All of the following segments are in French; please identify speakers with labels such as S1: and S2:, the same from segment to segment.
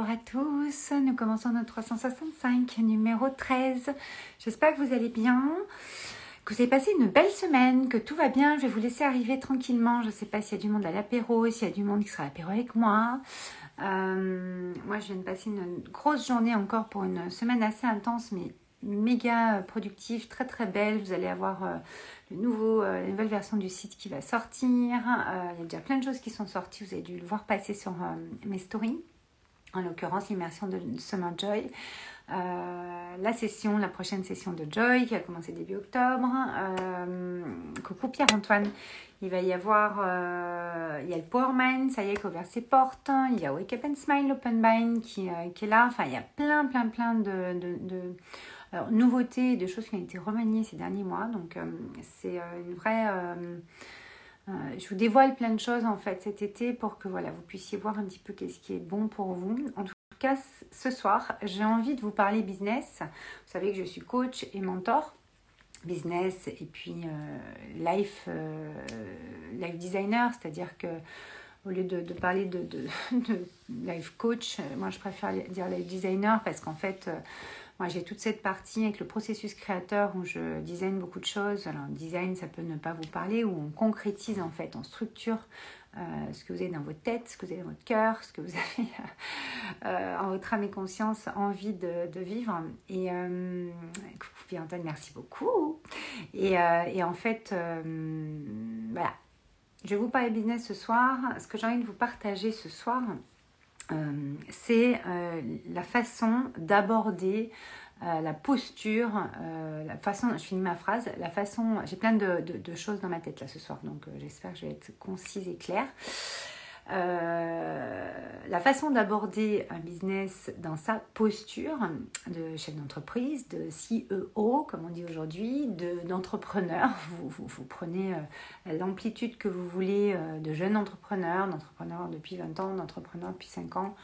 S1: Bonjour à tous, nous commençons notre 365, numéro 13. J'espère que vous allez bien, que vous avez passé une belle semaine, que tout va bien. Je vais vous laisser arriver tranquillement. Je ne sais pas s'il y a du monde à l'apéro, s'il y a du monde qui sera à l'apéro avec moi. Euh, moi, je viens de passer une grosse journée encore pour une semaine assez intense, mais méga productive, très très belle. Vous allez avoir euh, le nouveau, euh, la nouvelle version du site qui va sortir. il y a déjà plein de choses qui sont sorties. Vous avez dû le voir passer sur mes stories en l'occurrence l'immersion de Summer Joy. Euh, la session, la prochaine session de Joy qui a commencé début octobre. Euh, coucou Pierre-Antoine. Il va y avoir, euh, il y a le Power Mind, ça y est, qui a ouvert ses portes. Il y a Wake Up and Smile Open Mind qui, qui est là. Enfin, il y a plein, plein, plein de, de, de nouveautés, de choses qui ont été remaniées ces derniers mois. Donc, c'est une vraie je vous dévoile plein de choses en fait cet été pour que voilà, vous puissiez voir un petit peu qu'est-ce qui est bon pour vous. En tout cas, ce soir, j'ai envie de vous parler business. Vous savez que je suis coach et mentor business et puis euh, life, euh, life designer, c'est-à-dire que au lieu de, parler de, life coach, moi je préfère dire life designer parce qu'en fait, moi, j'ai toute cette partie avec le processus créateur où je design beaucoup de choses. Alors, design, ça peut ne pas vous parler, où on concrétise en fait, on structure euh, ce que vous avez dans votre tête, ce que vous avez dans votre cœur, ce que vous avez euh, en votre âme et conscience envie de, vivre. Et euh, Pierre-Antoine, merci beaucoup. Et, et en fait, voilà, je vais vous parler business ce soir. Ce que j'ai envie de vous partager ce soir, euh, c'est euh, la façon d'aborder euh, la posture, la façon, je finis ma phrase, la façon, j'ai plein de, de, choses dans ma tête là ce soir, donc j'espère que je vais être concise et claire. Euh, la façon d'aborder un business dans sa posture de chef d'entreprise, de CEO, comme on dit aujourd'hui, d'entrepreneur. vous, prenez euh, l'amplitude que vous voulez euh, de jeune entrepreneur, d'entrepreneur depuis 20 ans, d'entrepreneur depuis 5 ans.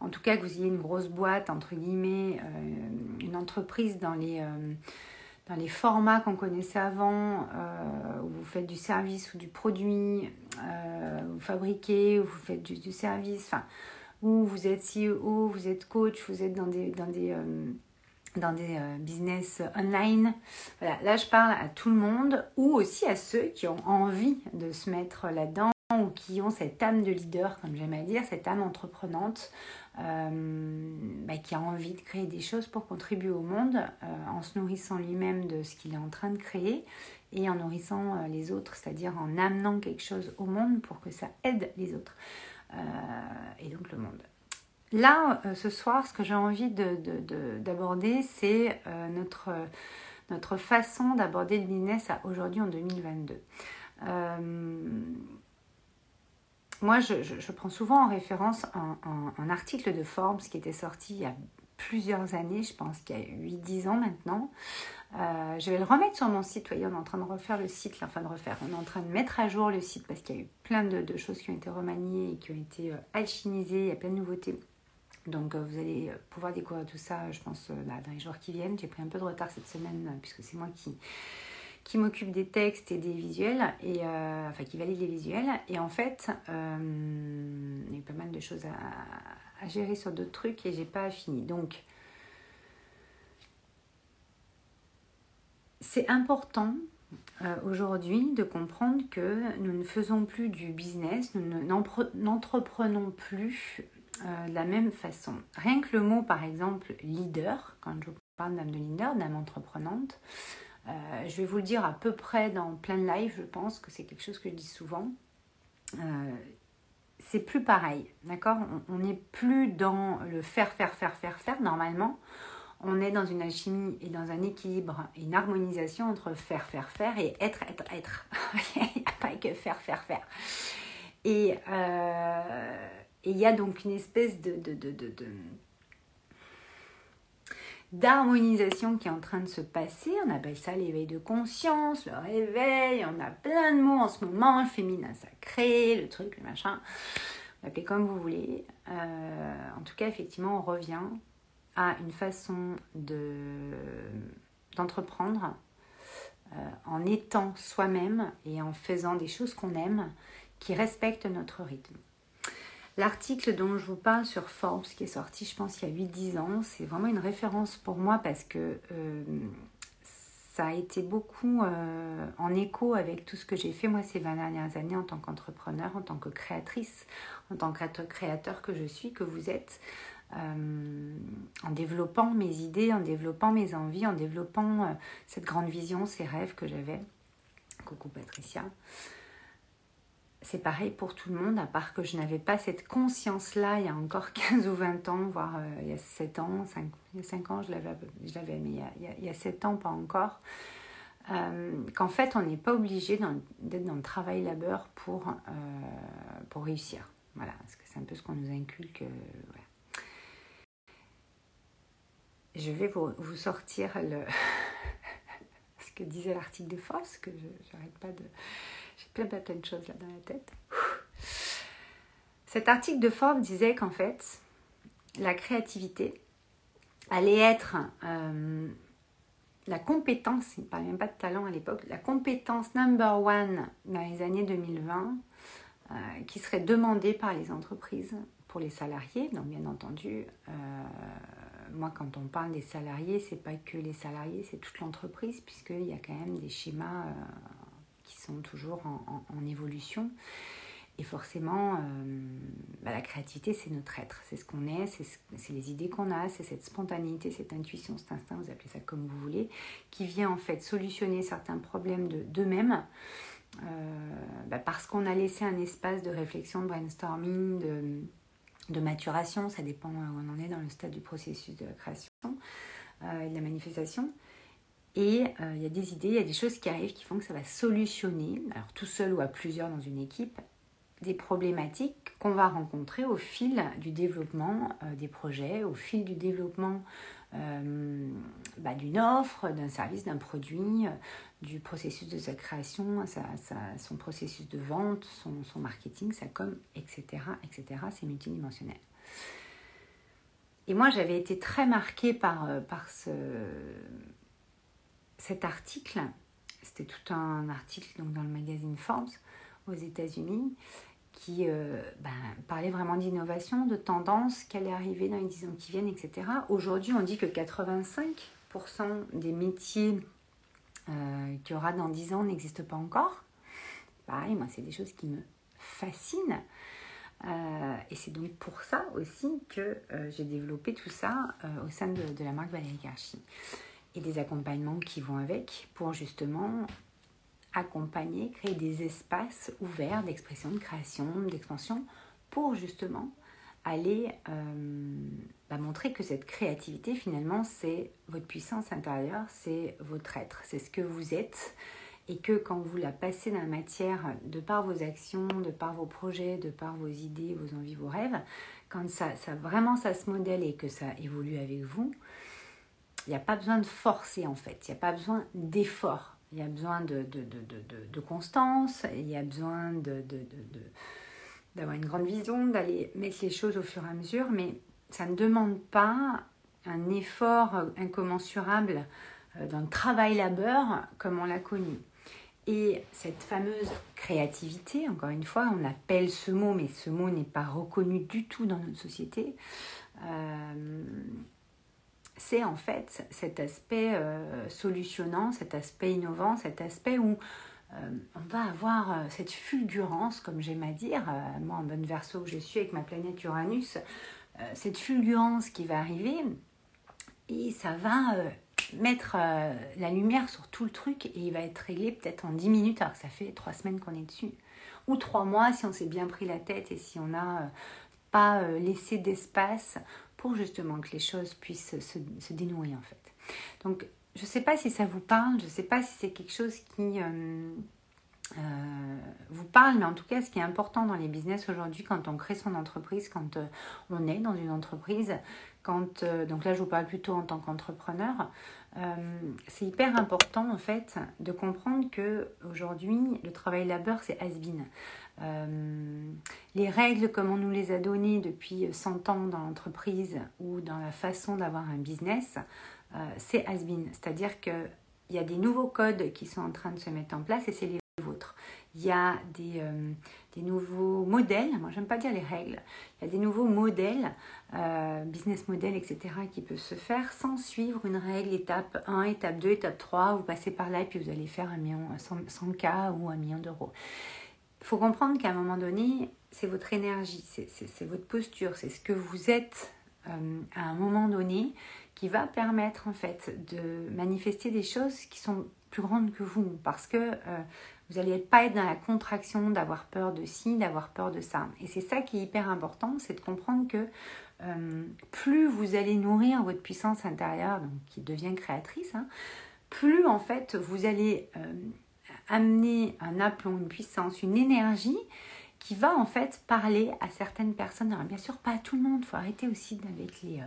S1: En tout cas, que vous ayez une grosse boîte, entre guillemets, une entreprise dans les dans les formats qu'on connaissait avant, euh, où vous faites du service ou du produit, euh, vous fabriquez, ou vous faites du, service, enfin, où vous êtes CEO, vous êtes coach, vous êtes dans des, dans des, euh, dans des business online. Voilà, là je parle à tout le monde, ou aussi à ceux qui ont envie de se mettre là-dedans, ou qui ont cette âme de leader, comme j'aime à dire, cette âme entreprenante, euh, bah, qui a envie de créer des choses pour contribuer au monde euh, en se nourrissant lui-même de ce qu'il est en train de créer et en nourrissant euh, les autres, c'est-à-dire en amenant quelque chose au monde pour que ça aide les autres et donc le monde. Là, ce soir, ce que j'ai envie d'aborder, de, c'est notre, notre façon d'aborder le business aujourd'hui en 2022 moi, je, prends souvent en référence un, article de Forbes qui était sorti il y a plusieurs années, je pense qu'il y a 8-10 ans maintenant. Euh, je vais le remettre sur mon site. Voyez, on est en train de refaire le site, enfin de refaire, on est en train de mettre à jour le site parce qu'il y a eu plein de, choses qui ont été remaniées et qui ont été euh, alchimisées, il y a plein de nouveautés. Donc euh, vous allez pouvoir découvrir tout ça, je pense, dans les jours qui viennent. J'ai pris un peu de retard cette semaine puisque c'est moi qui, qui m'occupe des textes et des visuels, et, euh, enfin qui valide les visuels. Et en fait, euh, il y a pas mal de choses à, gérer sur d'autres trucs et j'ai pas fini. Donc, c'est important euh, aujourd'hui de comprendre que nous ne faisons plus du business, nous n'entreprenons plus de la même façon. Rien que le mot, par exemple, leader, quand je parle d'âme de leader, d'âme entreprenante, euh, je vais vous le dire à peu près dans plein de lives, je pense que c'est quelque chose que je dis souvent. Euh, c'est plus pareil, d'accord? On n'est plus dans le faire, faire, faire, faire, faire normalement. On est dans une alchimie et dans un équilibre, une harmonisation entre faire, faire, faire et être, être, être. il n'y a pas que faire, faire, faire. Et euh, il y a donc une espèce de, de, de, de d'harmonisation qui est en train de se passer. On appelle ça l'éveil de conscience, le réveil. On a plein de mots en ce moment, le féminin sacré, le truc, le machin. Vous l'appelez comme vous voulez. Euh, en tout cas, effectivement, on revient à une façon de, d'entreprendre euh, en étant soi-même et en faisant des choses qu'on aime qui respectent notre rythme. L'article dont je vous parle sur Forbes, qui est sorti, je pense, il y a 8-10 ans, c'est vraiment une référence pour moi parce que euh, ça a été beaucoup euh, en écho avec tout ce que j'ai fait moi ces 20 dernières années en tant qu'entrepreneur, en tant que créatrice, en tant que créateur que je suis, que vous êtes, euh, en développant mes idées, en développant mes envies, en développant cette grande vision, ces rêves que j'avais. Coucou Patricia c'est pareil pour tout le monde, à part que je n'avais pas cette conscience-là il y a encore 15 ou 20 ans, voire euh, il y a 7 ans, 5, il y a 5 ans je l'avais, mais il y, a, il, y a, 7 ans pas encore, euh, qu'en fait on n'est pas obligé d'être dans le travail labeur pour, euh, pour réussir. Voilà, parce que c'est un peu ce qu'on nous inculque. Je vais vous, vous sortir le ce que disait l'article de force, que je n'arrête pas de j'ai plein, plein, de choses là dans la tête. Cet article de Forbes disait qu'en fait, la créativité allait être euh, la compétence, il ne parlait même pas de talent à l'époque, la compétence number one dans les années 2020 euh, qui serait demandée par les entreprises pour les salariés. Donc bien entendu, euh, moi quand on parle des salariés, c'est pas que les salariés, c'est toute l'entreprise puisqu'il y a quand même des schémas sont toujours en, évolution. Et forcément, euh, bah, la créativité, c'est notre être, c'est ce qu'on est, c'est les idées qu'on a, c'est cette spontanéité, cette intuition, cet instinct, vous appelez ça comme vous voulez, qui vient en fait solutionner certains problèmes d'eux-mêmes. Euh, bah, parce qu'on a laissé un espace de réflexion, de brainstorming, de, de, maturation, ça dépend où on en est dans le stade du processus de la création euh, et de la manifestation. Et euh, il y a des idées, il y a des choses qui arrivent qui font que ça va solutionner, alors tout seul ou à plusieurs dans une équipe, des problématiques qu'on va rencontrer au fil du développement euh, des projets, au fil du développement euh, bah, d'une offre, d'un service, d'un produit, du processus de sa création, son processus de vente, son, son, marketing, sa com, etc. etc. C'est multidimensionnel. Et moi, j'avais été très marquée par, par ce cet article, c'était tout un article dans le magazine Forbes aux États-Unis qui euh, ben, parlait vraiment d'innovation, de tendance, qu'elle est arriver dans les 10 ans qui viennent, etc. Aujourd'hui, on dit que 85% des métiers euh, qu'il y aura dans 10 ans n'existent pas encore. Pareil, moi, c'est des choses qui me fascinent. Euh, et c'est donc pour ça aussi que j'ai développé tout ça au sein de, de la marque Valérie Garchi et des accompagnements qui vont avec pour justement accompagner, créer des espaces ouverts d'expression, de création, d'expansion pour justement aller euh, bah, montrer que cette créativité finalement c'est votre puissance intérieure, c'est votre être, c'est ce que vous êtes et que quand vous la passez dans la matière de par vos actions, de par vos projets, de par vos idées, vos envies, vos rêves, quand ça, ça vraiment ça se modèle et que ça évolue avec vous, il n'y a pas besoin de forcer en fait, il n'y a pas besoin d'effort, il y a besoin de, de, de, de, constance, il y a besoin d'avoir une grande vision, d'aller mettre les choses au fur et à mesure, mais ça ne demande pas un effort incommensurable euh, d'un travail labeur comme on l'a connu. Et cette fameuse créativité, encore une fois, on appelle ce mot, mais ce mot n'est pas reconnu du tout dans notre société. Euh, c'est en fait cet aspect euh, solutionnant, cet aspect innovant, cet aspect où euh, on va avoir euh, cette fulgurance, comme j'aime à dire, moi en bonne verso où je suis avec ma planète Uranus, cette fulgurance qui va arriver et ça va mettre la lumière sur tout le truc et il va être réglé peut-être en 10 minutes alors que ça fait trois semaines qu'on est dessus. Ou trois mois si on s'est bien pris la tête et si on n'a pas laissé d'espace justement que les choses puissent se, se dénouer en fait. Donc je ne sais pas si ça vous parle, je ne sais pas si c'est quelque chose qui euh, euh, vous parle, mais en tout cas ce qui est important dans les business aujourd'hui quand on crée son entreprise, quand euh, on est dans une entreprise, quand, donc là je vous parle plutôt en tant qu'entrepreneur, c'est hyper important en fait de comprendre que aujourd'hui le travail labeur c'est has-been. Euh, les règles comme on nous les a données depuis 100 ans dans l'entreprise ou dans la façon d'avoir un business, euh, c'est has-been. C'est-à-dire qu'il y a des nouveaux codes qui sont en train de se mettre en place et c'est les vôtres. Il y a des, euh, des nouveaux modèles. Moi, j'aime pas dire les règles. Il y a des nouveaux modèles, euh, business model, etc., qui peuvent se faire sans suivre une règle, étape 1, étape 2, étape 3. Vous passez par là et puis vous allez faire un million, 100, k ou un million d'euros. Il faut comprendre qu'à un moment donné, c'est votre énergie, c'est votre posture, c'est ce que vous êtes euh, à un moment donné qui va permettre en fait de manifester des choses qui sont plus grandes que vous parce que euh, vous n'allez pas être dans la contraction d'avoir peur de ci, d'avoir peur de ça. Et c'est ça qui est hyper important, c'est de comprendre que euh, plus vous allez nourrir votre puissance intérieure, donc qui devient créatrice, hein, plus en fait vous allez euh, amener un aplomb, une puissance, une énergie qui va en fait parler à certaines personnes. Alors, bien sûr, pas à tout le monde, il faut arrêter aussi avec les... Euh,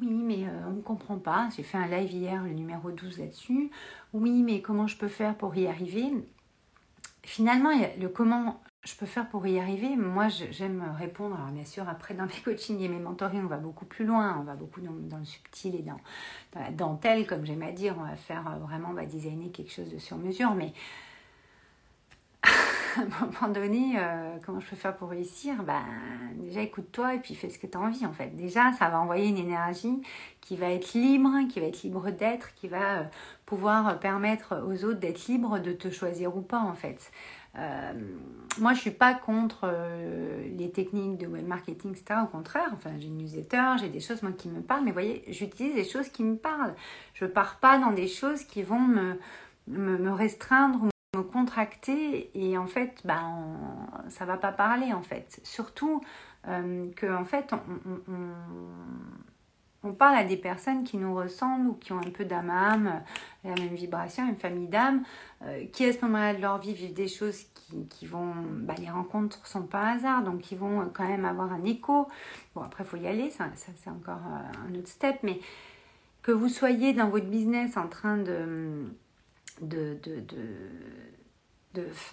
S1: oui, mais on ne comprend pas. J'ai fait un live hier, le numéro 12 là-dessus. Oui, mais comment je peux faire pour y arriver? Finalement, le comment je peux faire pour y arriver, moi j'aime répondre. Alors bien sûr, après dans mes coachings et mes mentorings, on va beaucoup plus loin, on va beaucoup dans, le subtil et dans, la dentelle, comme j'aime à dire. On va faire euh, vraiment, on va designer quelque chose de sur mesure. Mais à un moment donné, euh, comment je peux faire pour réussir? Ben, Déjà, écoute-toi et puis fais ce que tu as envie en fait. Déjà, ça va envoyer une énergie qui va être libre, qui va être libre d'être, qui va euh, pouvoir permettre aux autres d'être libres de te choisir ou pas en fait. Euh, moi, je suis pas contre les techniques de web marketing, etc. Au contraire, enfin, j'ai une newsletter, j'ai des choses moi qui me parlent, mais voyez, j'utilise des choses qui me parlent. Je pars pas dans des choses qui vont me, me, me restreindre me contracter et en fait ben ça va pas parler en fait. Surtout euh, que en fait on, parle à des personnes qui nous ressemblent ou qui ont un peu d'âme à âme la même vibration une famille d'âme euh, qui à ce moment-là de leur vie vivent des choses qui, vont ben, les rencontres sont pas hasard. Donc ils vont quand même avoir un écho. Bon après faut y aller ça, c'est encore euh, un autre step. Mais que vous soyez dans votre business en train de,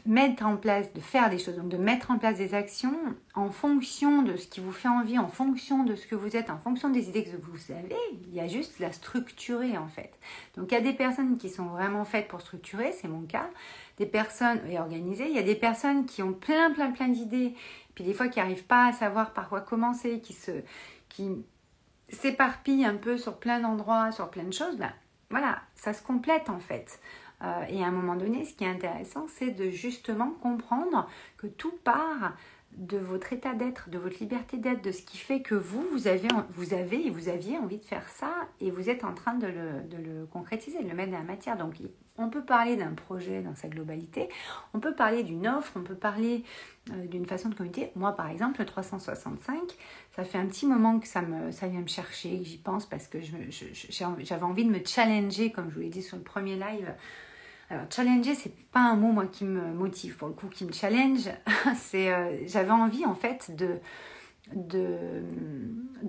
S1: mettre en place, de faire des choses, donc de mettre en place des actions en fonction de ce qui vous fait envie, en fonction de ce que vous êtes, en fonction des idées que vous avez. Il y a juste la structurer en fait. Donc il y a des personnes qui sont vraiment faites pour structurer, c'est mon cas. Des personnes et organisées. Il y a des personnes qui ont plein plein plein d'idées, puis des fois qui n'arrivent pas à savoir par quoi commencer, qui se qui s'éparpillent un peu sur plein d'endroits, sur plein de choses. Ben, voilà, ça se complète en fait. Euh, et à un moment donné, ce qui est intéressant, c'est de justement comprendre que tout part de votre état d'être, de votre liberté d'être, de ce qui fait que vous, vous avez, vous avez et vous aviez envie de faire ça et vous êtes en train de le, concrétiser, de le mettre dans la matière. Donc, on peut parler d'un projet dans sa globalité, on peut parler d'une offre, on peut parler euh, d'une façon de communiquer. Moi, par exemple, le 365, ça fait un petit moment que ça, vient me chercher, que j'y pense parce que j'avais envie de me challenger, comme je vous l'ai dit sur le premier live, alors, challenger, c'est pas un mot, moi, qui me motive, pour le coup, qui me challenge. c'est, euh, j'avais envie, en fait, de,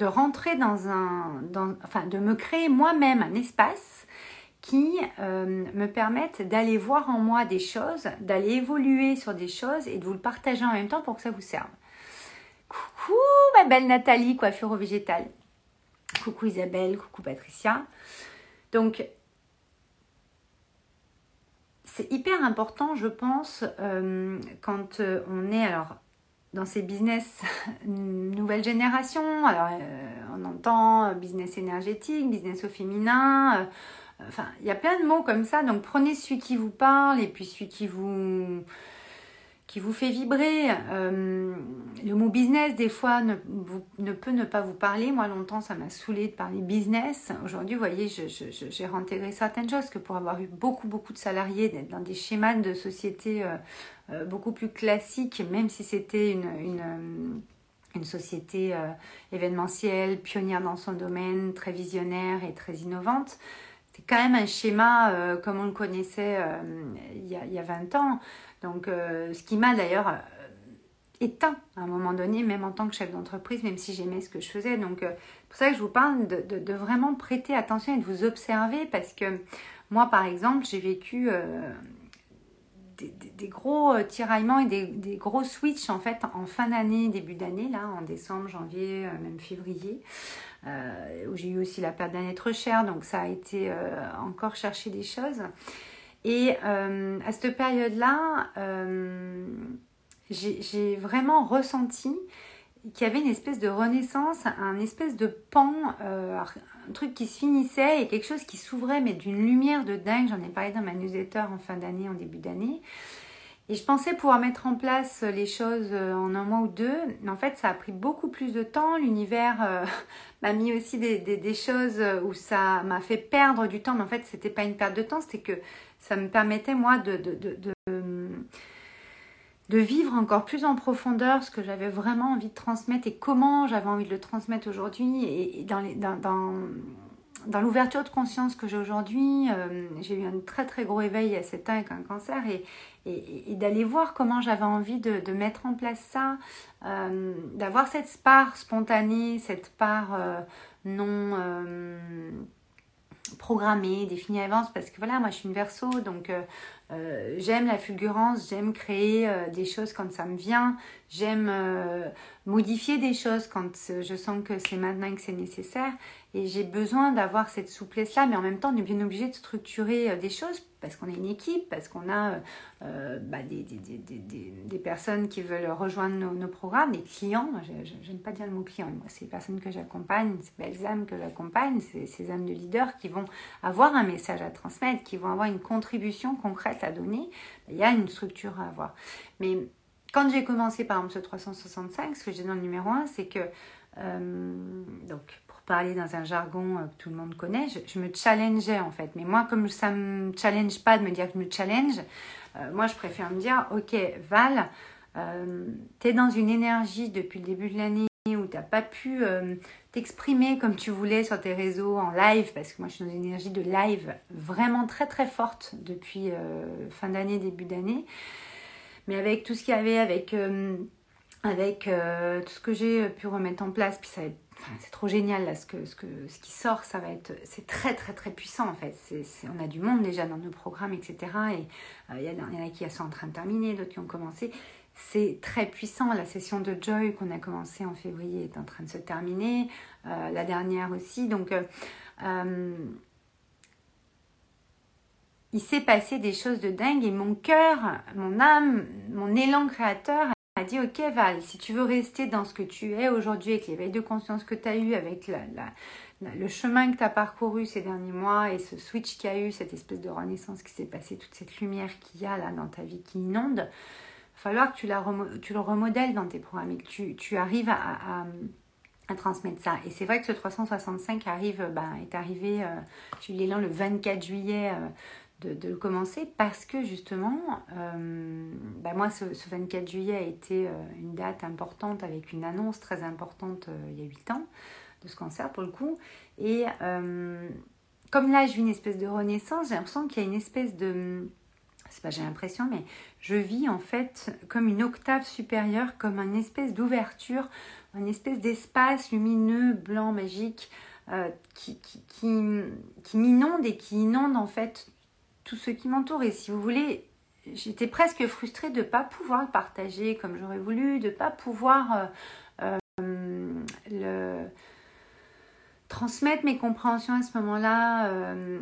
S1: rentrer dans un. Enfin, de me créer moi-même un espace qui euh, me permette d'aller voir en moi des choses, d'aller évoluer sur des choses et de vous le partager en même temps pour que ça vous serve. Coucou, ma belle Nathalie, coiffure au végétal. Coucou Isabelle, coucou Patricia. Donc, c'est hyper important, je pense, euh, quand euh, on est alors dans ces business nouvelle génération. Alors, euh, on entend business énergétique, business au féminin. enfin, il y a plein de mots comme ça. Donc, prenez celui qui vous parle et puis celui qui vous qui vous fait vibrer. Euh, le mot business, des fois, ne, peut ne pas vous parler. Moi, longtemps, ça m'a saoulé de parler business. Aujourd'hui, vous voyez, j'ai réintégré certaines choses que pour avoir eu beaucoup, beaucoup de salariés, d'être dans des schémas de société euh, euh, beaucoup plus classiques, même si c'était une, une, société événementielle, pionnière dans son domaine, très visionnaire et très innovante. C'est quand même un schéma comme on le connaissait y, a, il y a 20 ans. Donc, euh, ce qui m'a d'ailleurs euh, éteint à un moment donné, même en tant que chef d'entreprise, même si j'aimais ce que je faisais. Donc, euh, c'est pour ça que je vous parle de, vraiment prêter attention et de vous observer parce que moi, par exemple, j'ai vécu des, gros tiraillements et des, gros switches en fait en fin d'année, début d'année, là, en décembre, janvier, même février. où j'ai eu aussi la perte d'un être cher, donc ça a été encore chercher des choses. Et euh, à cette période-là, euh, j'ai vraiment ressenti qu'il y avait une espèce de renaissance, un espèce de pan, euh, un truc qui se finissait et quelque chose qui s'ouvrait, mais d'une lumière de dingue. J'en ai parlé dans ma newsletter en fin d'année, en début d'année. Et je pensais pouvoir mettre en place les choses en un mois ou deux. Mais en fait, ça a pris beaucoup plus de temps. L'univers m'a mis aussi des, des, choses où ça m'a fait perdre du temps. Mais en fait, c'était pas une perte de temps, c'était que ça me permettait, moi, de, de, de, de, vivre encore plus en profondeur ce que j'avais vraiment envie de transmettre et comment j'avais envie de le transmettre aujourd'hui. Et, dans, les, dans, dans l'ouverture de conscience que j'ai aujourd'hui, euh, j'ai eu un très très gros éveil à 7 ans avec un cancer et, et, d'aller voir comment j'avais envie de, de, mettre en place ça, euh, d'avoir cette part spontanée, cette part euh, non programmée, définie à l'avance, parce que voilà, moi je suis une verso, donc j'aime la fulgurance, j'aime créer des choses quand ça me vient, j'aime modifier des choses quand je sens que c'est maintenant que c'est nécessaire. Et j'ai besoin d'avoir cette souplesse-là, mais en même temps, on est bien obligé de structurer euh, des choses parce qu'on est une équipe, parce qu'on a euh, euh, bah, des, des, des, des, personnes qui veulent rejoindre nos, programmes, des clients. Je n'aime pas dire le mot client, moi, c'est les personnes que j'accompagne, c'est belles âmes que j'accompagne, c'est ces âmes de leaders qui vont avoir un message à transmettre, qui vont avoir une contribution concrète à donner. Il y a une structure à avoir. Mais quand j'ai commencé par exemple ce 365, ce que j'ai dans le numéro 1, c'est que donc parler dans un jargon euh, que tout le monde connaît, je, me challengeais en fait. Mais moi, comme ça me challenge pas de me dire que je me challenge, euh, moi je préfère me dire, ok Val, euh, tu es dans une énergie depuis le début de l'année où tu n'as pas pu t'exprimer comme tu voulais sur tes réseaux en live, parce que moi je suis dans une énergie de live vraiment très très forte depuis fin d'année, début d'année. Mais avec tout ce qu'il y avait, avec, avec tout ce que j'ai pu remettre en place, puis ça être c'est trop génial là, ce, que, ce, que, ce qui sort, ça va être, c'est très très très puissant en fait. On a du monde déjà dans nos programmes, etc. Et il euh, y, en a qui sont en train de terminer, d'autres qui ont commencé. C'est très puissant. La session de Joy qu'on a commencé en février est en train de se terminer. Euh, la dernière aussi. Donc, euh, il s'est passé des choses de dingue et mon cœur, mon âme, mon élan créateur a dit ok Val, si tu veux rester dans ce que tu es aujourd'hui avec l'éveil de conscience que tu as eu, avec le chemin que tu as parcouru ces derniers mois et ce switch qu'il y a eu, cette espèce de renaissance qui s'est passée, toute cette lumière qu'il y a là dans ta vie qui inonde, il va falloir que tu, la tu le remodèles dans tes programmes et que tu, arrives à, à, transmettre ça. Et c'est vrai que ce 365 arrive, ben, est arrivé, euh, j'ai eu l'élan le 24 juillet euh, de, le commencer parce que justement, euh, bah moi, ce, 24 juillet a été euh, une date importante avec une annonce très importante euh, il y a 8 ans de ce cancer pour le coup. Et comme là, je vis une espèce de renaissance, j'ai l'impression qu'il y a une espèce de... C'est pas j'ai l'impression, mais je vis en fait comme une octave supérieure, comme une espèce d'ouverture, une espèce d'espace lumineux, blanc, magique, qui, qui, qui, qui m'inonde et qui inonde en fait tout ce qui m'entoure. Et si vous voulez, j'étais presque frustrée de ne pas pouvoir le partager comme j'aurais voulu, de ne pas pouvoir euh, euh, le... transmettre mes compréhensions à ce moment-là, euh,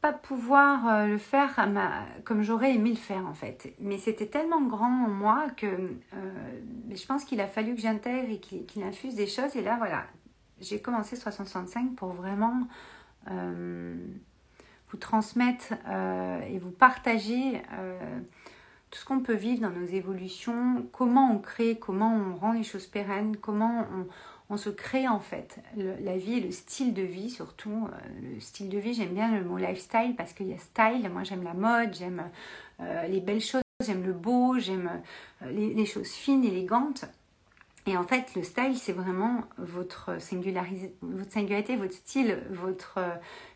S1: pas pouvoir le faire comme j'aurais aimé le faire en fait. Mais c'était tellement grand en moi que je pense qu'il a fallu que j'intègre et qu'il infuse des choses. Et là, voilà, j'ai commencé 65 pour vraiment vous transmettre euh, et vous partager euh, tout ce qu'on peut vivre dans nos évolutions, comment on crée, comment on rend les choses pérennes, comment on, se crée en fait la vie et le style de vie surtout. Euh, le style de vie, j'aime bien le mot lifestyle parce qu'il y a style, moi j'aime la mode, j'aime les belles choses, j'aime le beau, j'aime les, les, choses fines, élégantes. Et en fait, le style, c'est vraiment votre, singularité, votre style, votre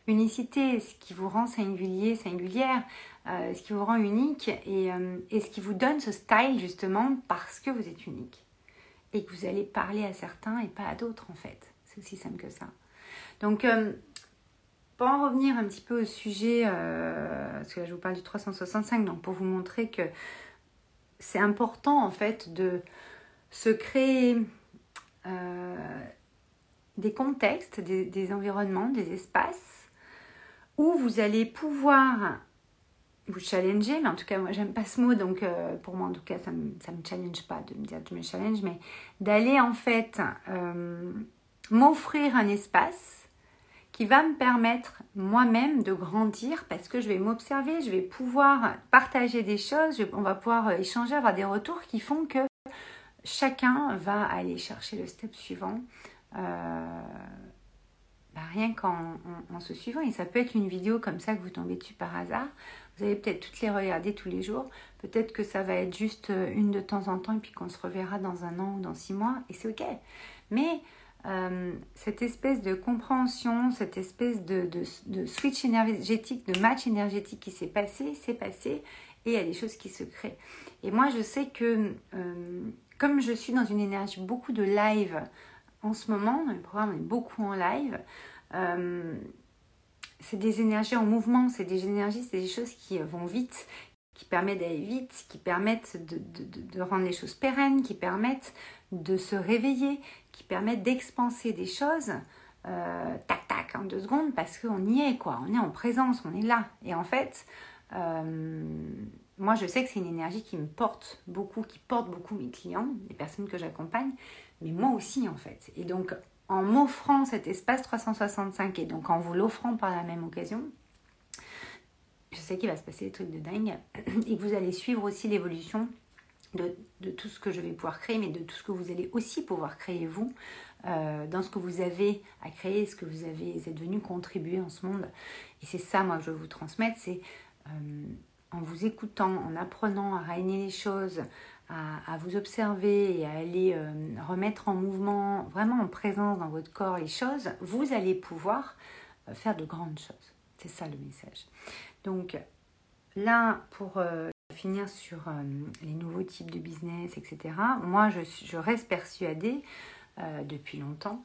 S1: unicité, ce qui vous rend singulier, singulière, euh, ce qui vous rend unique et, euh, et, ce qui vous donne ce style justement parce que vous êtes unique et que vous allez parler à certains et pas à d'autres en fait. C'est aussi simple que ça. Donc, euh, pour en revenir un petit peu au sujet, parce que là je vous parle du 365, donc pour vous montrer que c'est important en fait de se créer des contextes, des, environnements, des espaces où vous allez pouvoir vous challenger, mais en tout cas, moi, j'aime pas ce mot, donc euh, pour moi, en tout cas, ça me, ça me challenge pas de me dire que je me challenge, mais d'aller en fait euh, m'offrir un espace qui va me permettre moi-même de grandir parce que je vais m'observer, je vais pouvoir partager des choses, on va pouvoir échanger, avoir des retours qui font que chacun va aller chercher le step suivant. Euh, bah, rien qu'en se suivant. Et ça peut être une vidéo comme ça que vous tombez dessus par hasard. Vous allez peut-être toutes les regarder tous les jours. Peut-être que ça va être juste euh, une de temps en temps et puis qu'on se reverra dans un an ou dans six mois. Et c'est OK. Mais euh, cette espèce de compréhension, cette espèce de, switch énergétique, de match énergétique qui s'est passé, s'est passé. Et il y a des choses qui se créent. Et moi, je sais que comme je suis dans une énergie beaucoup de live en ce moment, le programme est beaucoup en live, c'est des énergies en mouvement, c'est des énergies, c'est des choses qui vont vite, qui permettent d'aller vite, qui permettent de, rendre les choses pérennes, qui permettent de se réveiller, qui permettent d'expanser des choses, euh, tac tac, en deux secondes, parce qu'on y est, quoi. On est en présence, on est là. Et en fait, euh, moi je sais que c'est une énergie qui me porte beaucoup, qui porte beaucoup mes clients, les personnes que j'accompagne, mais moi aussi en fait. Et donc en m'offrant cet espace 365 et donc en vous l'offrant par la même occasion, je sais qu'il va se passer des trucs de dingue et que vous allez suivre aussi l'évolution de, tout ce que je vais pouvoir créer, mais de tout ce que vous allez aussi pouvoir créer vous, euh, dans ce que vous avez à créer, ce que vous avez, êtes venu contribuer en ce monde. Et c'est ça, moi, que je veux vous transmettre, c'est euh, en vous écoutant, en apprenant à régner les choses, à, vous observer et à aller euh, remettre en mouvement, vraiment en présence dans votre corps les choses, vous allez pouvoir euh, faire de grandes choses. C'est ça le message. Donc là, pour euh, finir sur les nouveaux types de business, etc., moi, je, reste persuadée depuis longtemps.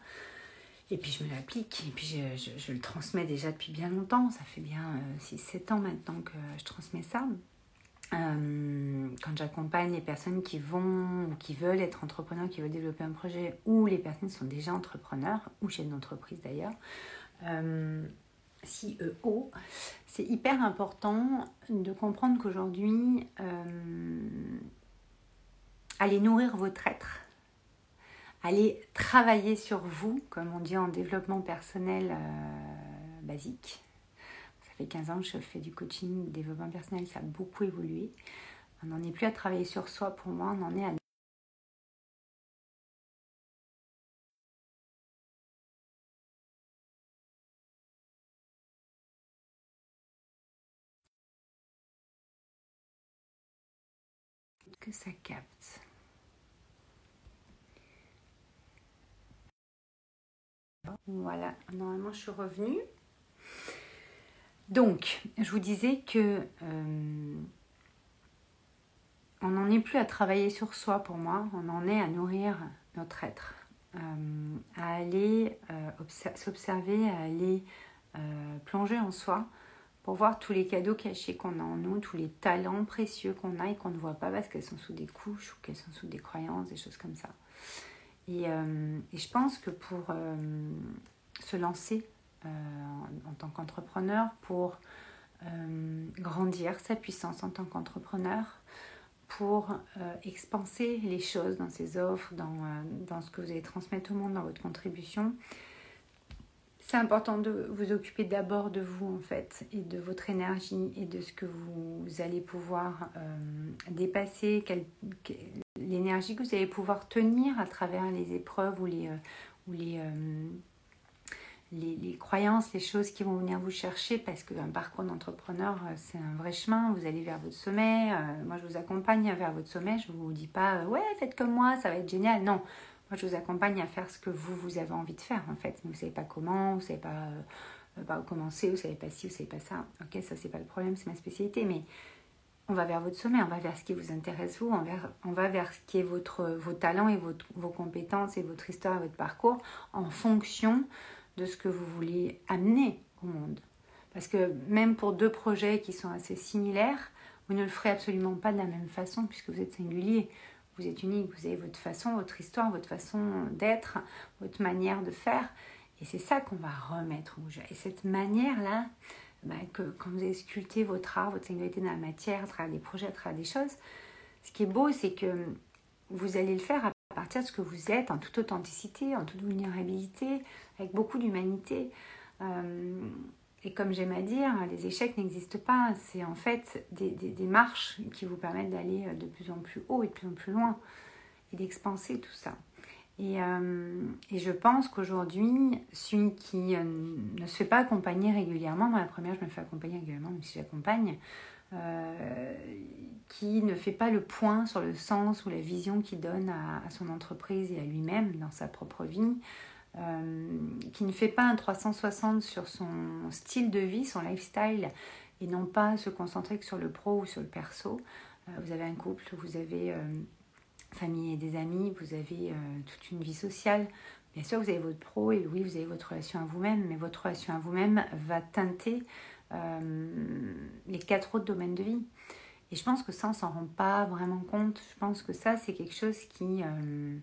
S1: Et puis je me l'applique, et puis je, je, le transmets déjà depuis bien longtemps. Ça fait bien 6-7 ans maintenant que je transmets ça. Euh, quand j'accompagne les personnes qui vont ou qui veulent être entrepreneurs, qui veulent développer un projet, ou les personnes qui sont déjà entrepreneurs, ou chefs d'entreprise d'ailleurs, euh, CEO, c'est hyper important de comprendre qu'aujourd'hui, euh, allez nourrir votre être, allez travailler sur vous, comme on dit en développement personnel euh, basique, 15 ans que je fais du coaching, développement personnel, ça a beaucoup évolué. On n'en est plus à travailler sur soi pour moi, on en est à que ça capte. Voilà, normalement je suis revenue. Donc, je vous disais que euh, on n'en est plus à travailler sur soi pour moi, on en est à nourrir notre être, euh, à aller euh, s'observer, à aller plonger en soi pour voir tous les cadeaux cachés qu'on a en nous, tous les talents précieux qu'on a et qu'on ne voit pas parce qu'elles sont sous des couches ou qu'elles sont sous des croyances, des choses comme ça. Et je pense que pour se lancer euh, en tant qu'entrepreneur pour euh, grandir sa puissance en tant qu'entrepreneur, pour euh, expanser les choses dans ses offres, dans, dans, ce que vous allez transmettre au monde, dans votre contribution. C'est important de vous occuper d'abord de vous en fait et de votre énergie et de ce que vous allez pouvoir dépasser, l'énergie que vous allez pouvoir tenir à travers les épreuves ou les, ou les, les, croyances, les choses qui vont venir vous chercher parce qu'un parcours d'entrepreneur, euh, c'est un vrai chemin. Vous allez vers votre sommet. Euh, moi, je vous accompagne vers votre sommet. Je ne vous dis pas, euh, ouais, faites comme moi, ça va être génial. Non, moi, je vous accompagne à faire ce que vous, vous avez envie de faire, en fait. vous ne savez pas comment, vous ne savez pas, où commencer, vous ne savez pas ci, vous ne savez pas ça. Ok, ça, c'est pas le problème, c'est ma spécialité. Mais on va vers votre sommet, on va vers ce qui vous intéresse vous, on, va vers ce qui est votre, vos talents et vos compétences et votre histoire et votre parcours en fonction de ce que vous voulez amener au monde. Parce que même pour deux projets qui sont assez similaires, vous ne le ferez absolument pas de la même façon puisque vous êtes singulier, vous êtes unique, vous avez votre façon, votre histoire, votre façon d'être, votre manière de faire. Et c'est ça qu'on va remettre jeu. Et cette manière-là, bah, que quand vous avez sculpté votre art, votre singularité dans la matière, à travers des projets, à travers des choses, ce qui est beau, c'est que vous allez le faire à partir de ce que vous êtes, en toute authenticité, en toute vulnérabilité, avec beaucoup d'humanité. Euh, et comme j'aime à dire, les échecs n'existent pas. C'est en fait des, des, marches qui vous permettent d'aller de plus en plus haut et de plus en plus loin et d'expanser tout ça. Et, euh, et, je pense qu'aujourd'hui, celui qui euh, ne se fait pas accompagner régulièrement, moi la première je me fais accompagner régulièrement, même si j'accompagne, euh, qui ne fait pas le point sur le sens ou la vision qu'il donne à, son entreprise et à lui-même dans sa propre vie, qui ne fait pas un 360 sur son style de vie, son lifestyle, et non pas se concentrer que sur le pro ou sur le perso. vous avez un couple, vous avez famille et des amis, vous avez euh, toute une vie sociale. Bien sûr, vous avez votre pro et oui, vous avez votre relation à vous-même, mais votre relation à vous-même va teinter euh, les quatre autres domaines de vie. Et je pense que ça, on s'en rend pas vraiment compte. Je pense que ça, c'est quelque chose qui, euh,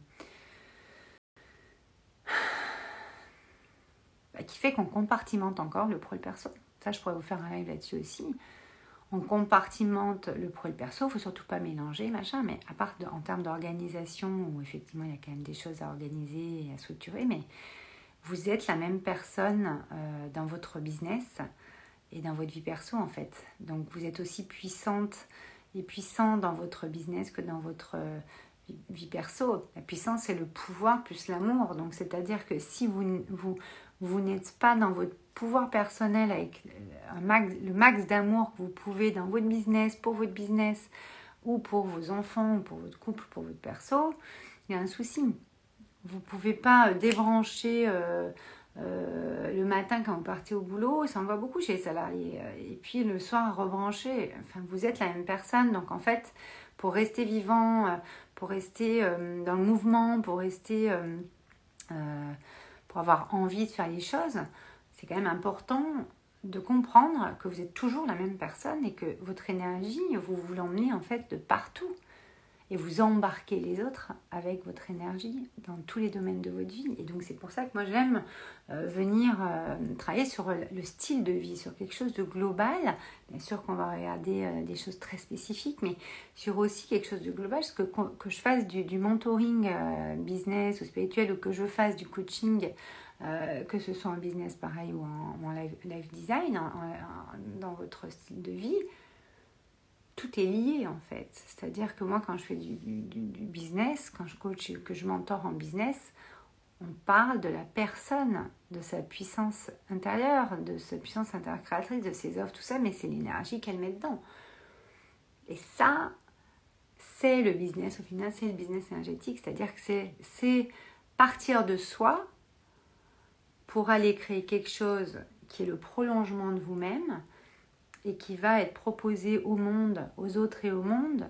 S1: bah, qui fait qu'on compartimente encore le pro et le perso. Ça, je pourrais vous faire un live là-dessus aussi on compartimente le pro et le perso, il faut surtout pas mélanger, machin, mais à part en termes d'organisation, où effectivement il y a quand même des choses à organiser et à structurer, mais vous êtes la même personne euh, dans votre business et dans votre vie perso en fait. Donc vous êtes aussi puissante et puissant dans votre business que dans votre euh, vie perso. La puissance, c'est le pouvoir plus l'amour. Donc c'est-à-dire que si vous, vous, vous n'êtes pas dans votre pouvoir personnel avec le max d'amour que vous pouvez dans votre business, pour votre business, ou pour vos enfants, ou pour votre couple, pour votre perso, il y a un souci. Vous ne pouvez pas euh, débrancher euh, euh, le matin quand vous partez au boulot, ça en va beaucoup chez les salariés, et puis le soir rebrancher. Enfin, vous êtes la même personne, donc en fait, pour rester vivant, pour rester dans le mouvement, pour rester pour avoir envie de faire les choses, c'est quand même important de comprendre que vous êtes toujours la même personne et que votre énergie, vous vous l'emmenez en fait de partout et vous embarquez les autres avec votre énergie dans tous les domaines de votre vie. Et donc c'est pour ça que moi j'aime euh, venir euh, travailler sur le style de vie, sur quelque chose de global. Bien sûr qu'on va regarder euh, des choses très spécifiques, mais sur aussi quelque chose de global, que que je fasse du, mentoring business ou spirituel ou que je fasse du coaching. que ce soit en business pareil ou en, live, design, dans votre style de vie, tout est lié en fait. C'est-à-dire que moi, quand je fais du, business, quand je coach et que je mentor en business, on parle de la personne, de sa puissance intérieure, de sa puissance intérieure créatrice, de ses offres, tout ça, mais c'est l'énergie qu'elle met dedans. Et ça, c'est le business au final, c'est le business énergétique, c'est-à-dire que c'est partir de soi pour aller créer quelque chose qui est le prolongement de vous-même, et qui va être proposé au monde, aux autres et au monde,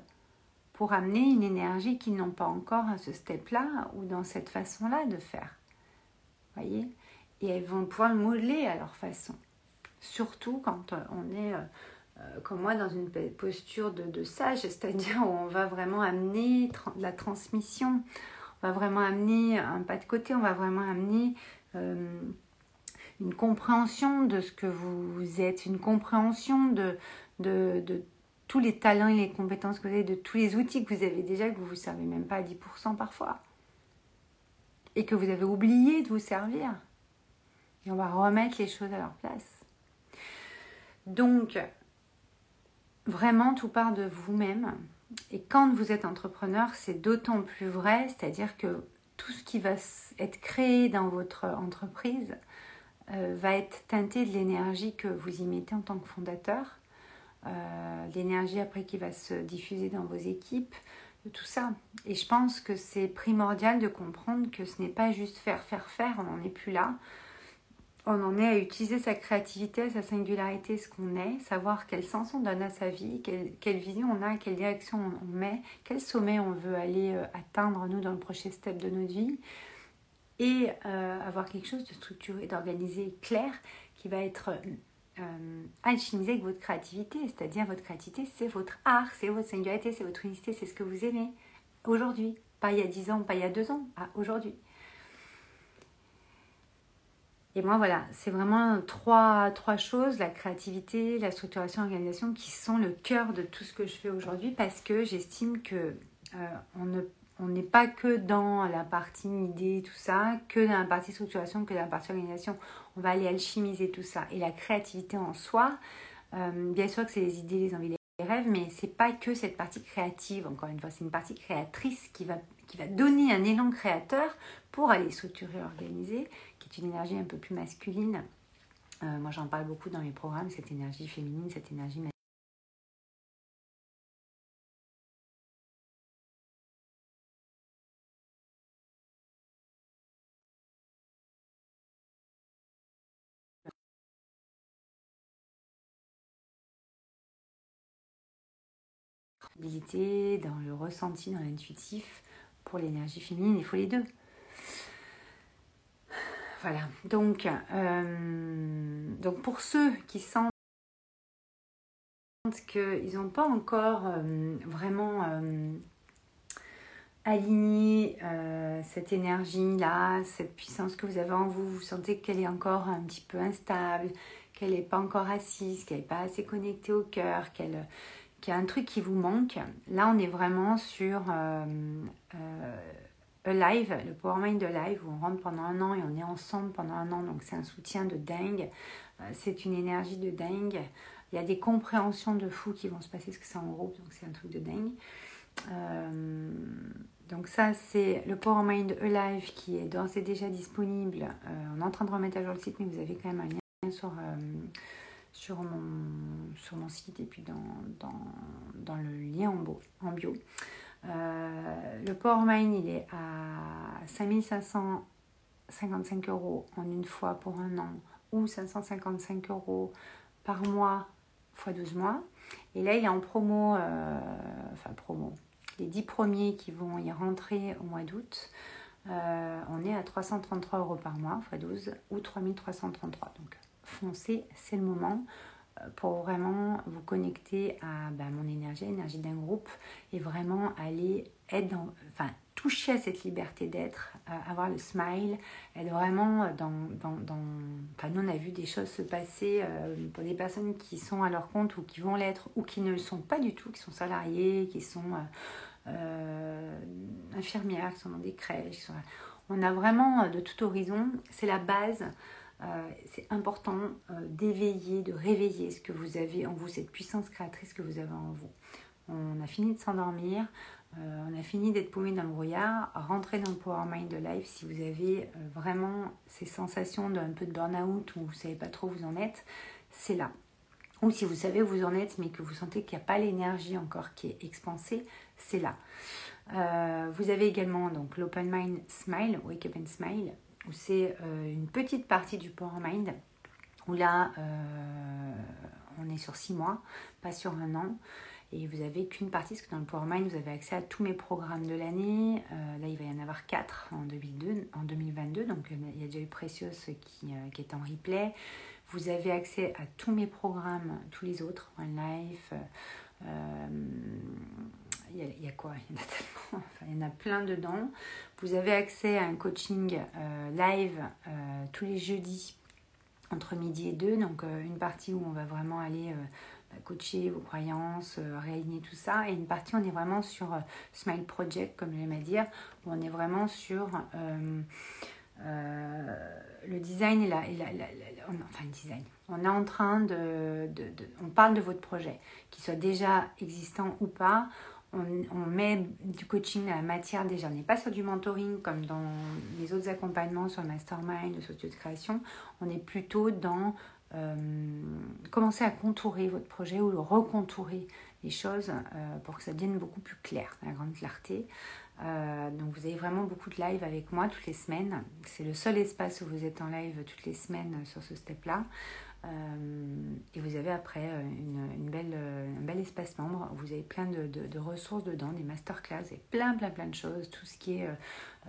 S1: pour amener une énergie qu'ils n'ont pas encore à ce step-là ou dans cette façon-là de faire. Voyez? Et elles vont pouvoir le modeler à leur façon. Surtout quand on est, euh, euh, comme moi, dans une posture de, sage, c'est-à-dire où on va vraiment amener la transmission, on va vraiment amener un pas de côté, on va vraiment amener... Euh, une compréhension de ce que vous êtes, une compréhension de, tous les talents et les compétences que vous avez, de tous les outils que vous avez déjà, que vous ne servez même pas à 10% parfois. Et que vous avez oublié de vous servir. Et on va remettre les choses à leur place. Donc, vraiment, tout part de vous-même. Et quand vous êtes entrepreneur, c'est d'autant plus vrai, c'est-à-dire que tout ce qui va être créé dans votre entreprise euh, va être teinté de l'énergie que vous y mettez en tant que fondateur, euh, l'énergie après qui va se diffuser dans vos équipes, tout ça. Et je pense que c'est primordial de comprendre que ce n'est pas juste faire, faire, faire, on n'en est plus là. On en est à utiliser sa créativité, sa singularité, ce qu'on est, savoir quel sens on donne à sa vie, quelle, quelle vision on a, quelle direction on, met, quel sommet on veut aller euh, atteindre nous dans le prochain step de notre vie et euh, avoir quelque chose de structuré, d'organisé, clair, qui va être euh, alchimisé avec votre créativité. C'est-à-dire, votre créativité, c'est votre art, c'est votre singularité, c'est votre unicité, c'est ce que vous aimez aujourd'hui. Pas il y a 10 ans, pas il y a 2 ans, aujourd'hui. Et moi, voilà, c'est vraiment trois, trois choses, la créativité, la structuration, l'organisation, qui sont le cœur de tout ce que je fais aujourd'hui parce que j'estime que on ne on n'est pas que dans la partie idée, tout ça, que dans la partie structuration, que dans la partie organisation. On va aller alchimiser tout ça. Et la créativité en soi, euh, bien sûr que c'est les idées, les envies, les rêves, mais c'est pas que cette partie créative, encore une fois, c'est une partie créatrice qui va, donner un élan créateur pour aller structurer, organiser, qui est une énergie un peu plus masculine. Euh, moi, j'en parle beaucoup dans mes programmes, cette énergie féminine, cette énergie masculine dans le ressenti, dans l'intuitif. Pour l'énergie féminine, il faut les deux. Voilà, donc, euh, donc pour ceux qui sentent qu'ils n'ont pas encore euh, vraiment euh, aligné cette énergie-là, cette puissance que vous avez en vous, vous sentez qu'elle est encore un petit peu instable, qu'elle n'est pas encore assise, qu'elle n'est pas assez connectée au cœur, qu'elle qu'il y a un truc qui vous manque, là on est vraiment sur euh, euh, Live, le Power Mind de Live, où on rentre pendant un an et on est ensemble pendant un an, donc c'est un soutien de dingue, euh, c'est une énergie de dingue. Il y a des compréhensions de fou qui vont se passer parce que c'est en groupe, donc c'est un truc de dingue. Euh, donc ça, c'est le Power Mind Alive qui est d'ores et déjà disponible. on est en train de remettre à jour le site, mais vous avez quand même un lien sur sur mon, sur mon site et puis dans, le lien en, bio. Euh, le Power Mine, il est à 5555 euros en une fois pour un an ou 555 euros par mois fois 12 mois. Et là, il est en promo, euh, enfin promo, les 10 premiers qui vont y rentrer au mois d'août. Euh, on est à 333 euros par mois fois 12 ou 3333. Donc foncez, c'est le moment euh, pour vraiment vous connecter à bah, mon énergie, l'énergie d'un groupe et vraiment aller être dans, enfin, toucher à cette liberté d'être, euh, avoir le smile, être vraiment dans, dans, dans, Enfin, nous, on a vu des choses se passer euh, pour des personnes qui sont à leur compte ou qui vont l'être ou qui ne le sont pas du tout, qui sont salariés, qui sont infirmières, qui sont dans des crèches. On a vraiment de tout horizon, c'est la base. Euh, c'est important euh, d'éveiller, de réveiller ce que vous avez en vous, cette puissance créatrice que vous avez en vous. On a fini de s'endormir, euh, on a fini d'être paumé dans le brouillard. Rentrez dans le Power Mind de Life si vous avez vraiment ces sensations d'un peu de burn-out ou vous ne savez pas trop où vous en êtes, c'est là. Ou si vous savez où vous en êtes mais que vous sentez qu'il n'y a pas l'énergie encore qui est expansée, c'est là. vous avez également donc l'Open Mind Smile, Wake Up and Smile, où c'est euh, une petite partie du Power Mind, où là, euh, on est sur six mois, pas sur un an. Et vous n'avez qu'une partie, parce que dans le Power Mind, vous avez accès à tous mes programmes de l'année. Euh, là, il va y en avoir quatre en, 2002, en 2022. Donc, il y a déjà eu Precious qui, qui, est en replay. Vous avez accès à tous mes programmes, tous les autres, One Life, il y, a, quoi? Il y, en a plein dedans. Vous avez accès à un coaching euh, live euh, tous les jeudis entre midi et deux. Donc euh, une partie où on va vraiment aller bah, coacher vos croyances, réaligner tout ça. Et une partie on est vraiment sur Smile Project, comme j'aime à dire, où on est vraiment sur... le design la, enfin design. On est en train de, de, on parle de votre projet, qu'il soit déjà existant ou pas on, met du coaching à la matière déjà. On n'est pas sur du mentoring comme dans les autres accompagnements sur le mastermind, le socio de création. On est plutôt dans euh, commencer à contourer votre projet ou le recontourer les choses euh, pour que ça devienne beaucoup plus clair, la grande clarté. Euh, donc vous avez vraiment beaucoup de live avec moi toutes les semaines. C'est le seul espace où vous êtes en live toutes les semaines sur ce step-là. Euh, et vous avez après euh, une, belle, euh, un bel espace membre. Vous avez plein de, de, ressources dedans, des masterclass et plein, plein, plein de choses. Tout ce qui est,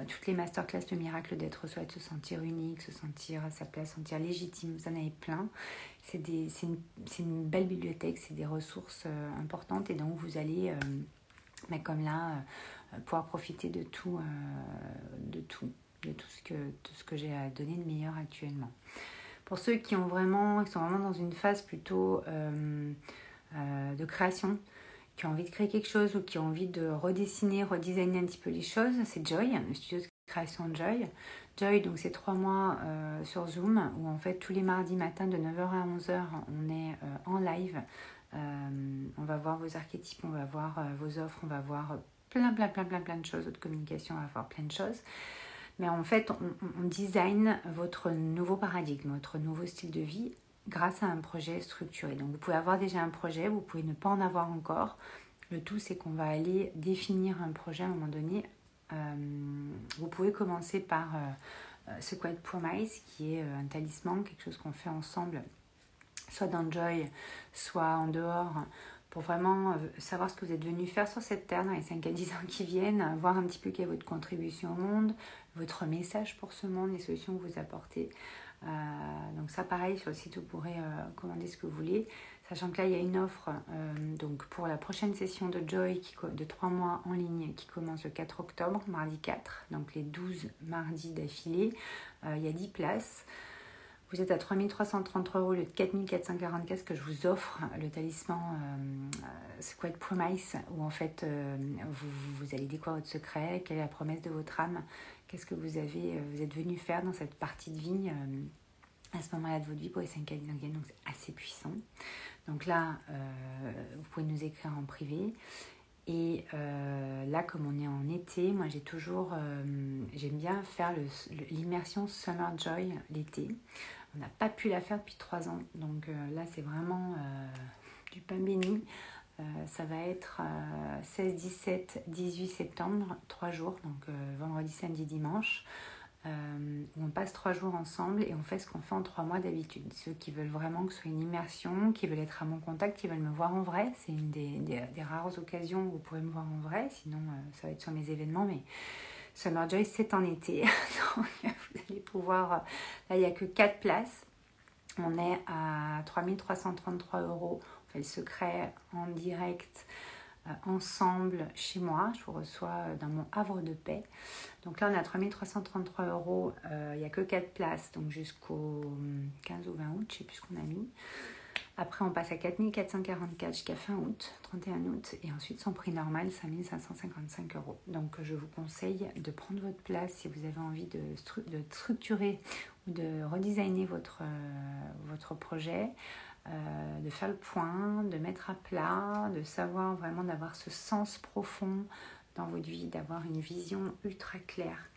S1: toutes les masterclass de miracle d'être soi, de se sentir unique, se sentir à sa place, se sentir légitime. Vous en avez plein. C'est une, une, belle bibliothèque, c'est des ressources importantes et donc vous allez, mais comme là, pouvoir profiter de tout, de tout de tout ce que, ce que j'ai à donner de meilleur actuellement. Pour ceux qui, ont vraiment, sont vraiment dans une phase plutôt euh, euh, de création, qui ont envie de créer quelque chose ou qui ont envie de redessiner, redesigner un petit peu les choses, c'est Joy, le studio de création Joy. Joy, donc c'est trois mois euh, sur Zoom où en fait tous les mardis matins de 9h à 11h on est en live. on va voir vos archétypes, on va voir vos offres, on va voir plein plein plein plein plein de choses, votre communication, on va voir plein de choses. Mais en fait, on, design votre nouveau paradigme, votre nouveau style de vie grâce à un projet structuré. Donc vous pouvez avoir déjà un projet, vous pouvez ne pas en avoir encore. Le tout, c'est qu'on va aller définir un projet à un moment donné. Euh, vous pouvez commencer par euh, euh, ce Promise, qui est un talisman, quelque chose qu'on fait ensemble, soit dans Joy, soit en dehors, pour vraiment savoir ce que vous êtes venu faire sur cette terre dans les 5 à 10 ans qui viennent, voir un petit peu quelle est votre contribution au monde, votre message pour ce monde, les solutions que vous apportez. Euh, donc ça pareil, sur le site vous pourrez euh, commander ce que vous voulez. Sachant que là il y a une offre euh, donc pour la prochaine session de Joy qui, de 3 mois en ligne qui commence le 4 octobre, mardi 4, donc les 12 mardis d'affilée. il y a 10 places. Vous êtes à 3333 euros, le 4444 que je vous offre, le talisman euh, Promise, où en fait vous, vous, allez découvrir votre secret, quelle est la promesse de votre âme, Qu'est-ce que vous avez, euh, vous êtes venu faire dans cette partie de vie euh, à ce moment-là de votre vie pour les 5 Donc c'est assez puissant. Donc là, euh, vous pouvez nous écrire en privé. Et là, comme on est en été, moi j'ai toujours, j'aime bien faire l'immersion Summer Joy l'été. On n'a pas pu la faire depuis 3 ans. Donc là, c'est vraiment du pain béni. Euh, ça va être 16, 17, 18 septembre, trois jours, donc euh, vendredi, samedi, dimanche. Euh, où on passe trois jours ensemble et on fait ce qu'on fait en trois mois d'habitude. Ceux qui veulent vraiment que ce soit une immersion, qui veulent être à mon contact, qui veulent me voir en vrai, c'est une des, rares occasions où vous pourrez me voir en vrai, sinon ça va être sur mes événements, mais Summer Joy c'est en été, donc vous allez pouvoir, là il n'y a que quatre places, on est à 3333 euros fait le secret en direct euh, ensemble chez moi. Je vous reçois euh, dans mon havre de paix. Donc là, on a 3333 euros. Euh, il n'y a que 4 places, donc jusqu'au 15 ou 20 août, je ne sais plus ce qu'on a mis. Après, on passe à 4444 jusqu'à fin août, 31 août, et ensuite son prix normal, 5555 euros. Donc, je vous conseille de prendre votre place si vous avez envie de, structurer ou de redesigner votre, votre projet. Euh, de faire le point, de mettre à plat, de savoir vraiment d'avoir ce sens profond dans votre vie, d'avoir une vision ultra claire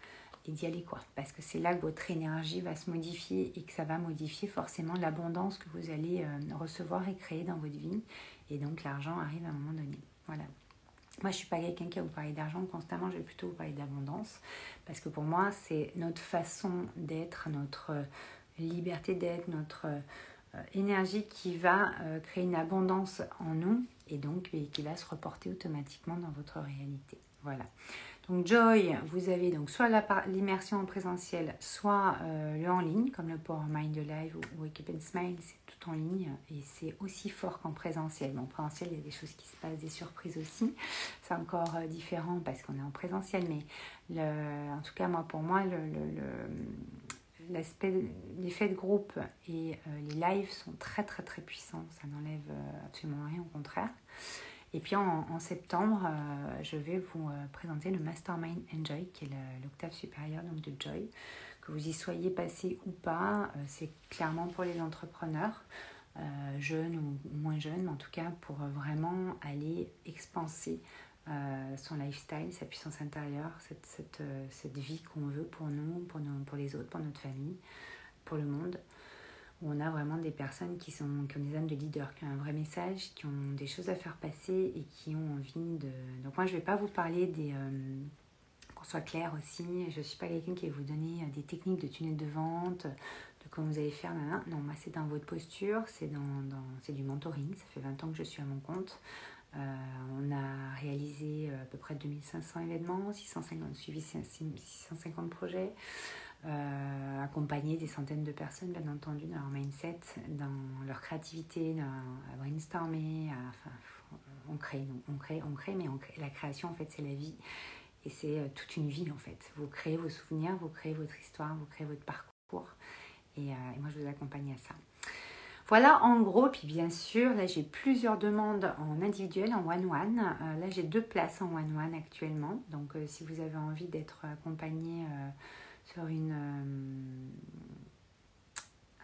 S1: et d'y aller quoi. Parce que c'est là que votre énergie va se modifier et que ça va modifier forcément l'abondance que vous allez euh, recevoir et créer dans votre vie. Et donc l'argent arrive à un moment donné. Voilà. Moi, je ne suis pas quelqu'un qui va vous parler d'argent constamment, je vais plutôt vous parler d'abondance. Parce que pour moi, c'est notre façon d'être, notre liberté d'être, notre euh, énergie qui va euh, créer une abondance en nous et donc qui va se reporter automatiquement dans votre réalité. Voilà. Donc Joy, vous avez donc soit l'immersion en présentiel, soit euh, le en ligne, comme le Power Mind Live ou Wake Up and Smile, c'est tout en ligne et c'est aussi fort qu'en présentiel. en présentiel, il y a des choses qui se passent, des surprises aussi. C'est encore différent parce qu'on est en présentiel, mais en tout cas, moi, pour moi, le, l'aspect, l'effet de groupe et euh, les lives sont très très puissants. Ça n'enlève euh, absolument rien, au contraire. Et puis en, septembre, euh, je vais vous présenter le Mastermind Enjoy, qui est l'octave supérieure de Joy. Que vous y soyez passé ou pas, c'est clairement pour les entrepreneurs, jeunes ou moins jeunes, mais en tout cas pour vraiment aller expanser euh, son lifestyle, sa puissance intérieure, cette, cette, euh, cette vie qu'on veut pour nous, pour, nous, pour les autres, pour notre famille, pour le monde. Où on a vraiment des personnes qui, sont, ont des âmes de leader, qui ont un vrai message, qui ont des choses à faire passer et qui ont envie de... Donc moi, je ne vais pas vous parler des... Euh, qu'on soit clair aussi, je ne suis pas quelqu'un qui va vous donner des techniques de tunnel de vente, de comment vous allez faire. Non, moi, c'est dans votre posture, c'est dans, dans c'est du mentoring. Ça fait 20 ans que je suis à mon compte. Euh, on a réalisé euh, à peu près 2500 événements, 650, suivi 650 projets, euh, accompagné des centaines de personnes, bien entendu, dans leur mindset, dans leur créativité, dans, à brainstormer. on crée, on crée, on crée, mais la création, en fait, c'est la vie. Et c'est euh, toute une vie en fait. Vous créez vos souvenirs, vous créez votre histoire, vous créez votre parcours. Et moi, je vous accompagne à ça. Voilà en gros, puis bien sûr, là j'ai plusieurs demandes en individuel, en one-one. Euh, là j'ai deux places en one-one actuellement. Donc euh, si vous avez envie d'être accompagné euh, sur une,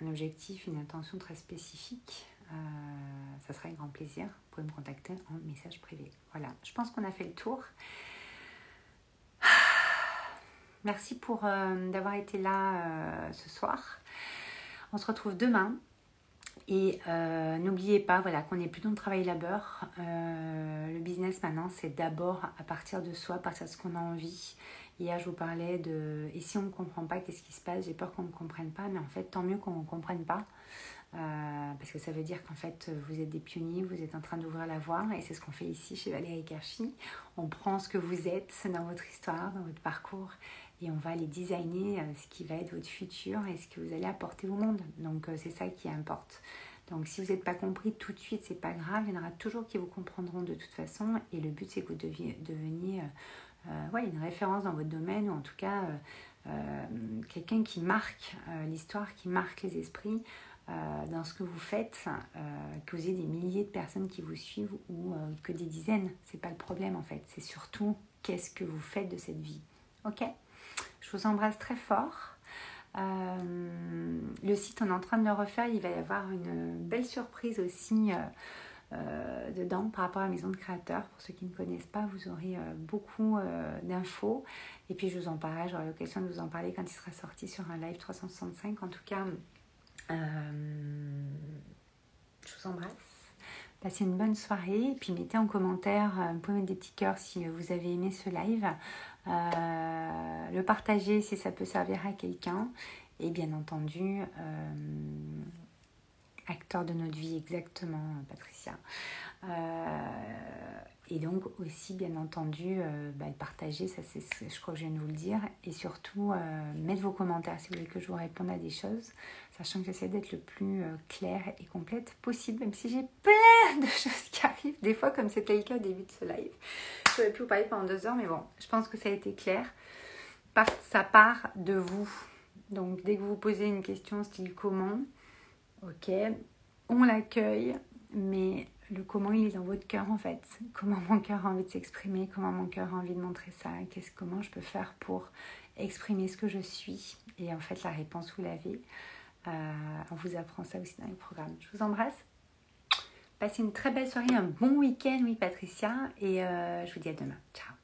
S1: un objectif, une intention très spécifique, ça sera avec grand plaisir. Vous pouvez me contacter en message privé. Voilà, je pense qu'on a fait le tour. Merci pour d'avoir été là ce soir. On se retrouve demain et euh, n'oubliez pas voilà, qu'on n'est plus dans le travail labeur. Euh, le business maintenant, c'est d'abord à partir de soi, à partir de ce qu'on a envie. Hier, je vous parlais de et si on ne comprend pas, qu'est-ce qui se passe J'ai peur qu'on ne comprenne pas, mais en fait, tant mieux qu'on ne comprenne pas. Euh, parce que ça veut dire qu'en fait, vous êtes des pionniers, vous êtes en train d'ouvrir la voie, et c'est ce qu'on fait ici chez Valérie Karchi. On prend ce que vous êtes dans votre histoire, dans votre parcours, et on va aller designer euh, ce qui va être votre futur et ce que vous allez apporter au monde. Donc euh, c'est ça qui importe. Donc si vous n'êtes pas compris tout de suite, c'est pas grave, il y en aura toujours qui vous comprendront de toute façon. Et le but c'est que vous deveniez, euh, une référence dans votre domaine ou en tout cas quelqu'un qui marque l'histoire, qui marque les esprits. dans ce que vous faites, que vous ayez des milliers de personnes qui vous suivent ou que des dizaines, c'est pas le problème en fait. C'est surtout qu'est-ce que vous faites de cette vie. Ok? Je vous embrasse très fort. Euh, le site, on est en train de le refaire. Il va y avoir une belle surprise aussi euh, euh, dedans par rapport à la maison de créateurs. Pour ceux qui ne connaissent pas, vous aurez beaucoup d'infos. Et puis, je vous en parlerai. J'aurai l'occasion de vous en parler quand il sera sorti sur un live 365. En tout cas, je vous embrasse. Passez une bonne soirée. Et puis, mettez en commentaire, vous pouvez mettre des petits cœurs si vous avez aimé ce live. Euh, le partager si ça peut servir à quelqu'un. Et bien entendu, euh, acteur de notre vie exactement, Patricia. Euh, et donc aussi, bien entendu, bah, partager, ça c'est, je crois que je viens de vous le dire. Et surtout, mettre vos commentaires si vous voulez que je vous réponde à des choses, sachant que j'essaie d'être le plus clair et complète possible, même si j'ai plein de choses qui arrivent, des fois comme c'était le cas au début de ce live ne plus vous parler pendant deux heures, mais bon, je pense que ça a été clair. Ça part de vous. Donc, dès que vous vous posez une question style comment, ok, on l'accueille, mais le comment il est dans votre cœur en fait. Comment mon cœur a envie de s'exprimer, comment mon cœur a envie de montrer ça, qu'est-ce comment je peux faire pour exprimer ce que je suis. Et en fait, la réponse, vous l'avez. Euh, on vous apprend ça aussi dans les programmes. Je vous embrasse. Passez une très belle soirée, un bon week-end, oui Patricia, et euh, je vous dis à demain. Ciao